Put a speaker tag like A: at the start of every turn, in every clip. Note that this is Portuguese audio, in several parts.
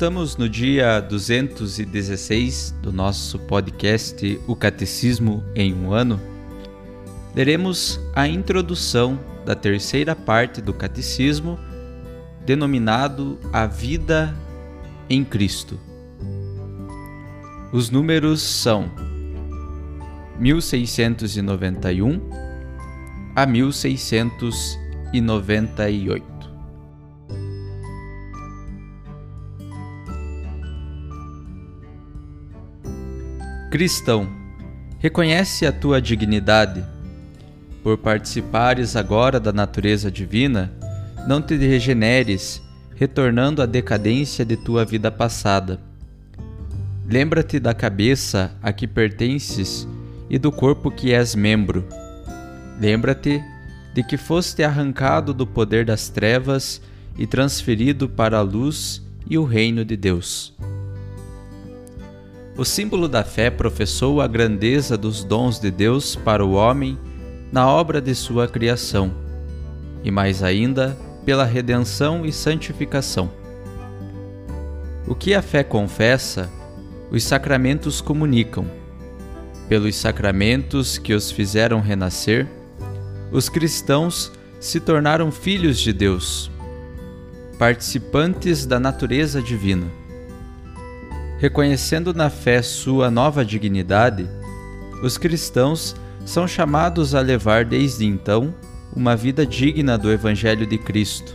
A: Estamos no dia 216 do nosso podcast O Catecismo em um ano leremos a introdução da terceira parte do Catecismo, denominado A Vida em Cristo. Os números são 1691 a 1698. Cristão, reconhece a tua dignidade por participares agora da natureza divina, não te regeneres, retornando à decadência de tua vida passada. Lembra-te da cabeça a que pertences e do corpo que és membro. Lembra-te de que foste arrancado do poder das trevas e transferido para a luz e o reino de Deus. O símbolo da fé professou a grandeza dos dons de Deus para o homem na obra de sua criação, e mais ainda pela redenção e santificação. O que a fé confessa, os sacramentos comunicam. Pelos sacramentos que os fizeram renascer, os cristãos se tornaram filhos de Deus, participantes da natureza divina. Reconhecendo na fé sua nova dignidade, os cristãos são chamados a levar desde então uma vida digna do Evangelho de Cristo.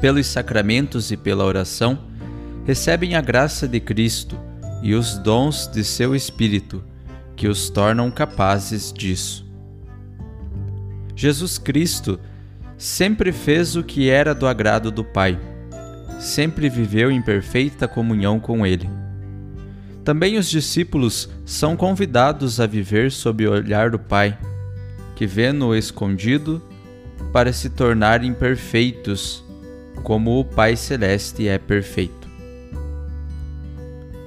A: Pelos sacramentos e pela oração, recebem a graça de Cristo e os dons de seu Espírito, que os tornam capazes disso. Jesus Cristo sempre fez o que era do agrado do Pai, sempre viveu em perfeita comunhão com Ele. Também os discípulos são convidados a viver sob o olhar do Pai, que vê no escondido para se tornarem perfeitos, como o Pai Celeste é perfeito.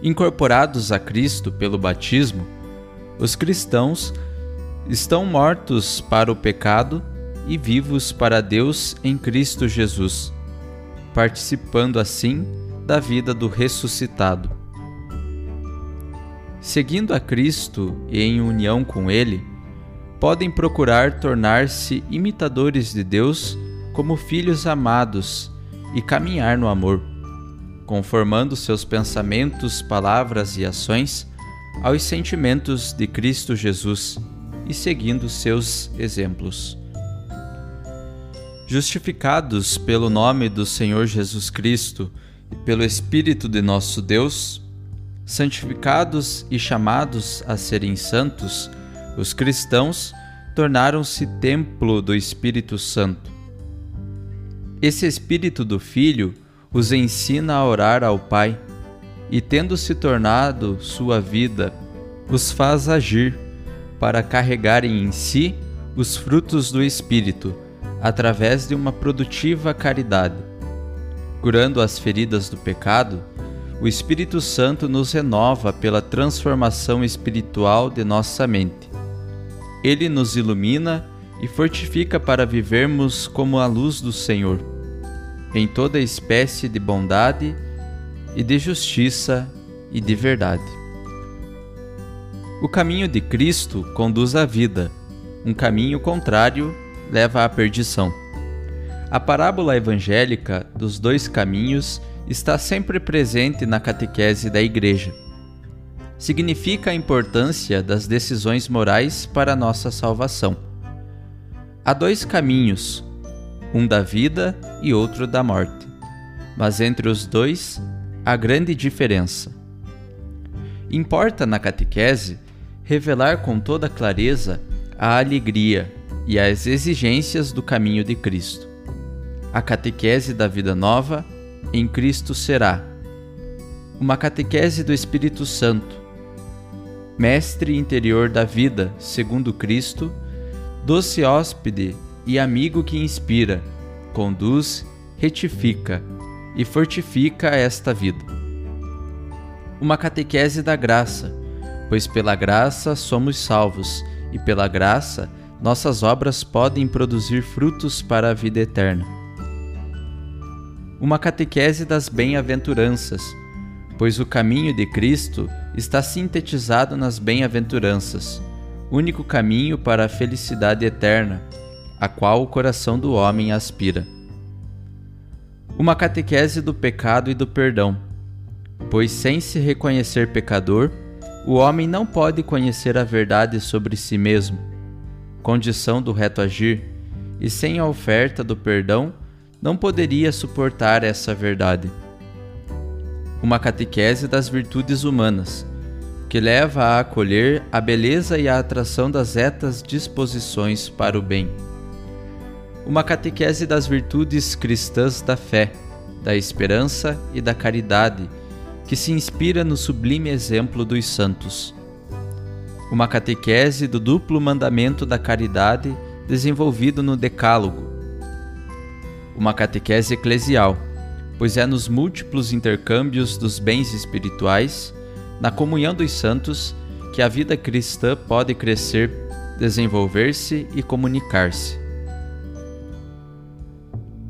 A: Incorporados a Cristo pelo batismo, os cristãos estão mortos para o pecado e vivos para Deus em Cristo Jesus, participando assim da vida do ressuscitado. Seguindo a Cristo e em união com Ele, podem procurar tornar-se imitadores de Deus como filhos amados e caminhar no amor, conformando seus pensamentos, palavras e ações aos sentimentos de Cristo Jesus e seguindo seus exemplos. Justificados pelo nome do Senhor Jesus Cristo e pelo Espírito de nosso Deus, santificados e chamados a serem santos, os cristãos tornaram-se templo do Espírito Santo. Esse Espírito do Filho os ensina a orar ao Pai e, tendo se tornado sua vida, os faz agir para carregarem em si os frutos do Espírito através de uma produtiva caridade. Curando as feridas do pecado, o Espírito Santo nos renova pela transformação espiritual de nossa mente. Ele nos ilumina e fortifica para vivermos como a luz do Senhor, em toda espécie de bondade e de justiça e de verdade. O caminho de Cristo conduz à vida, um caminho contrário leva à perdição. A parábola evangélica dos dois caminhos está sempre presente na catequese da Igreja. Significa a importância das decisões morais para a nossa salvação. Há dois caminhos, um da vida e outro da morte, mas entre os dois há grande diferença. Importa na catequese revelar com toda clareza a alegria e as exigências do caminho de Cristo. A catequese da vida nova em Cristo será uma catequese do Espírito Santo, mestre interior da vida, segundo Cristo, doce hóspede e amigo que inspira, conduz, retifica e fortifica esta vida. Uma catequese da graça, pois pela graça somos salvos e pela graça nossas obras podem produzir frutos para a vida eterna. Uma catequese das bem-aventuranças, pois o caminho de Cristo está sintetizado nas bem-aventuranças, único caminho para a felicidade eterna, a qual o coração do homem aspira. Uma catequese do pecado e do perdão, pois sem se reconhecer pecador, o homem não pode conhecer a verdade sobre si mesmo, condição do reto agir, e sem a oferta do perdão, não poderia suportar essa verdade. Uma catequese das virtudes humanas, que leva a acolher a beleza e a atração das retas disposições para o bem. Uma catequese das virtudes cristãs da fé, da esperança e da caridade, que se inspira no sublime exemplo dos santos. Uma catequese do duplo mandamento da caridade desenvolvido no Decálogo. Uma catequese eclesial, pois é nos múltiplos intercâmbios dos bens espirituais, na comunhão dos santos, que a vida cristã pode crescer, desenvolver-se e comunicar-se.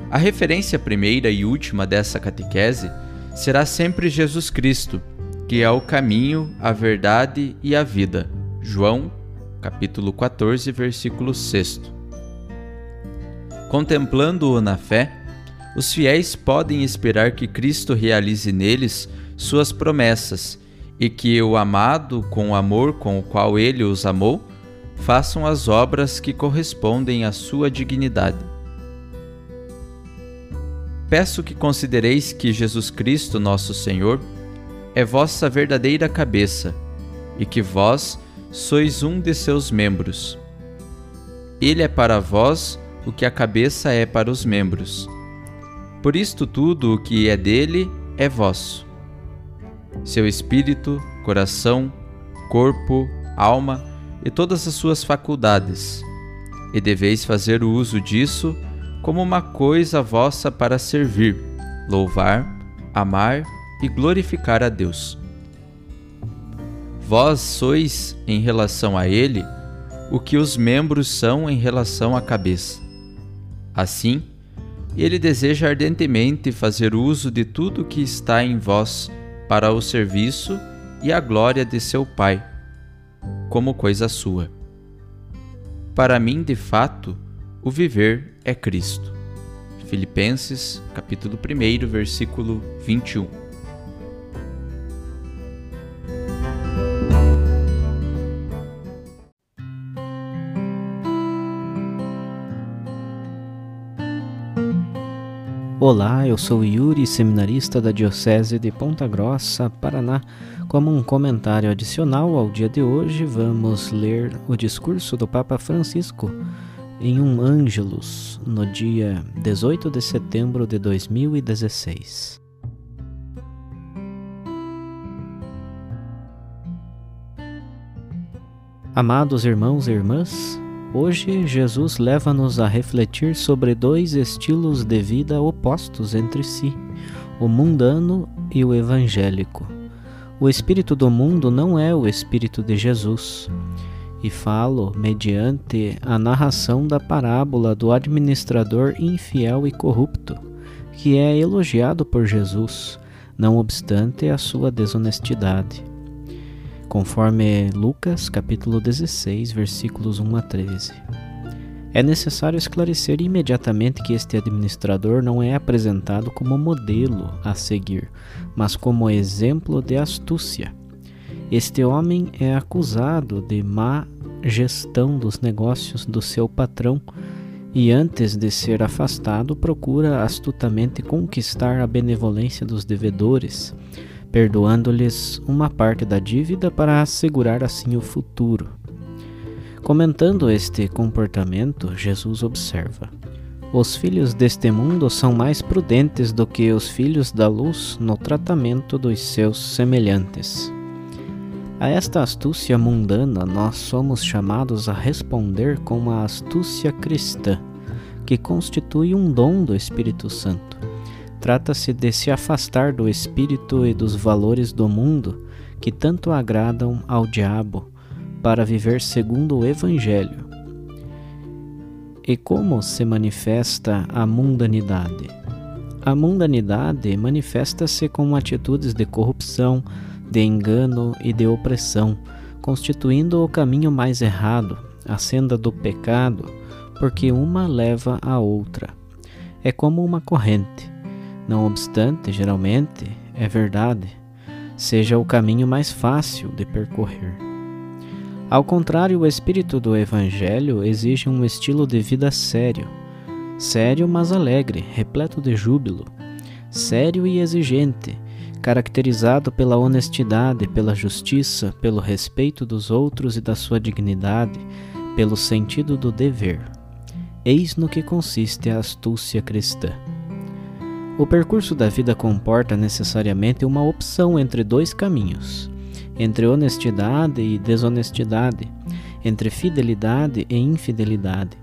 A: A referência primeira e última dessa catequese será sempre Jesus Cristo, que é o caminho, a verdade e a vida. João, capítulo 14, versículo 6. Contemplando-o na fé, os fiéis podem esperar que Cristo realize neles suas promessas e que o amado, com o amor com o qual ele os amou, façam as obras que correspondem à sua dignidade. Peço que considereis que Jesus Cristo, nosso Senhor, é vossa verdadeira cabeça e que vós sois um de seus membros. Ele é para vós o que a cabeça é para os membros. Por isto tudo o que é dele é vosso. Seu espírito, coração, corpo, alma e todas as suas faculdades. E deveis fazer o uso disso como uma coisa vossa para servir, louvar, amar e glorificar a Deus. Vós sois, em relação a Ele, o que os membros são em relação à cabeça. Assim, Ele deseja ardentemente fazer uso de tudo o que está em vós para o serviço e a glória de seu Pai, como coisa sua. Para mim, de fato, o viver é Cristo. Filipenses, capítulo 1, versículo 21.
B: Olá, eu sou Yuri, seminarista da Diocese de Ponta Grossa, Paraná. Como um comentário adicional ao dia de hoje, vamos ler o discurso do Papa Francisco em um Ângelus no dia 18 de setembro de 2016. Amados irmãos e irmãs, hoje Jesus leva-nos a refletir sobre dois estilos de vida opostos entre si, o mundano e o evangélico. O espírito do mundo não é o espírito de Jesus e falo mediante a narração da parábola do administrador infiel e corrupto, que é elogiado por Jesus, não obstante a sua desonestidade. Conforme Lucas capítulo 16, versículos 1 a 13. É necessário esclarecer imediatamente que este administrador não é apresentado como modelo a seguir, mas como exemplo de astúcia. Este homem é acusado de má gestão dos negócios do seu patrão e, antes de ser afastado, procura astutamente conquistar a benevolência dos devedores, perdoando-lhes uma parte da dívida para assegurar assim o futuro. Comentando este comportamento, Jesus observa: Os filhos deste mundo são mais prudentes do que os filhos da luz no tratamento dos seus semelhantes. A esta astúcia mundana nós somos chamados a responder com a astúcia cristã, que constitui um dom do Espírito Santo. Trata-se de se afastar do espírito e dos valores do mundo que tanto agradam ao diabo para viver segundo o Evangelho. E como se manifesta a mundanidade? A mundanidade manifesta-se com atitudes de corrupção, de engano e de opressão, constituindo o caminho mais errado, a senda do pecado, porque uma leva à outra. É como uma corrente. Não obstante, geralmente, é verdade, seja o caminho mais fácil de percorrer. Ao contrário, o espírito do Evangelho exige um estilo de vida sério. Sério, mas alegre, repleto de júbilo. Sério e exigente, caracterizado pela honestidade, pela justiça, pelo respeito dos outros e da sua dignidade, pelo sentido do dever. Eis no que consiste a astúcia cristã. O percurso da vida comporta necessariamente uma opção entre dois caminhos entre honestidade e desonestidade, entre fidelidade e infidelidade,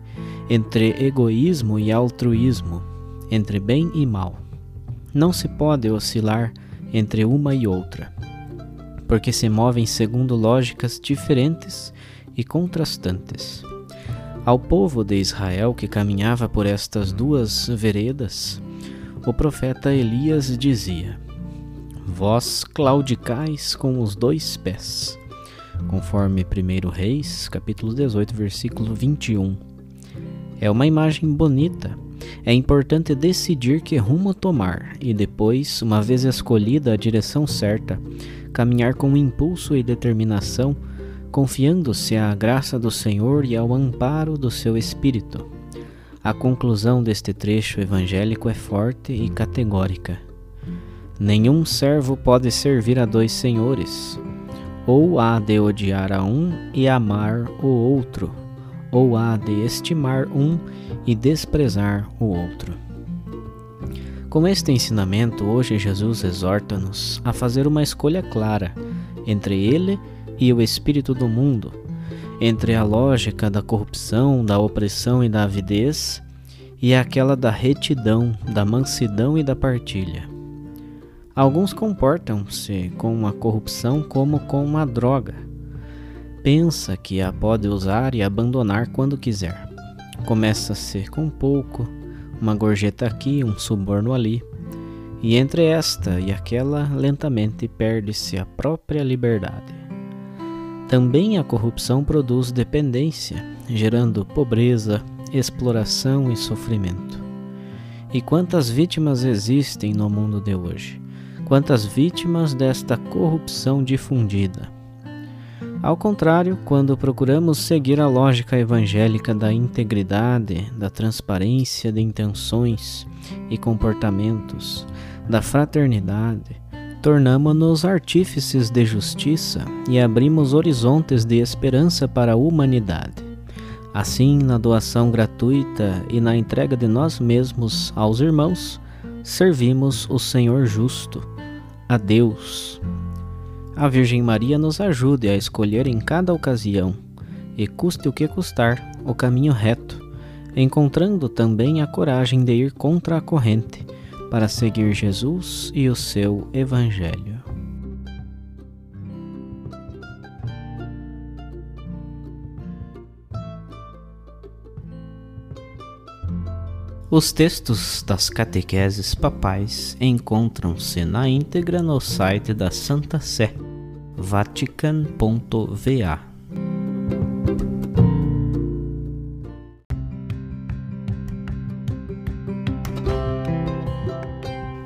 B: entre egoísmo e altruísmo, entre bem e mal. Não se pode oscilar entre uma e outra, porque se movem segundo lógicas diferentes e contrastantes. Ao povo de Israel que caminhava por estas duas veredas, o profeta Elias dizia: Vós claudicais com os dois pés, conforme 1 Reis, capítulo 18, versículo 21. É uma imagem bonita. É importante decidir que rumo tomar e depois, uma vez escolhida a direção certa, caminhar com impulso e determinação, confiando-se à graça do Senhor e ao amparo do seu Espírito. A conclusão deste trecho evangélico é forte e categórica. Nenhum servo pode servir a dois senhores. Ou há de odiar a um e amar o outro, ou há de estimar um e desprezar o outro. Com este ensinamento, hoje Jesus exorta-nos a fazer uma escolha clara entre ele e o espírito do mundo, entre a lógica da corrupção, da opressão e da avidez e aquela da retidão, da mansidão e da partilha. Alguns comportam-se com a corrupção como com uma droga. Pensa que a pode usar e abandonar quando quiser. Começa-se com pouco, uma gorjeta aqui, um suborno ali, e entre esta e aquela lentamente perde-se a própria liberdade. Também a corrupção produz dependência, gerando pobreza, exploração e sofrimento. E quantas vítimas existem no mundo de hoje? quantas vítimas desta corrupção difundida. Ao contrário, quando procuramos seguir a lógica evangélica da integridade, da transparência de intenções e comportamentos, da fraternidade, tornamo-nos artífices de justiça e abrimos horizontes de esperança para a humanidade. Assim, na doação gratuita e na entrega de nós mesmos aos irmãos, servimos o Senhor justo, a Deus. A Virgem Maria nos ajude a escolher em cada ocasião, e custe o que custar, o caminho reto, encontrando também a coragem de ir contra a corrente para seguir Jesus e o seu Evangelho. Os textos das catequeses papais encontram-se na íntegra no site da Santa Sé, vatican.va.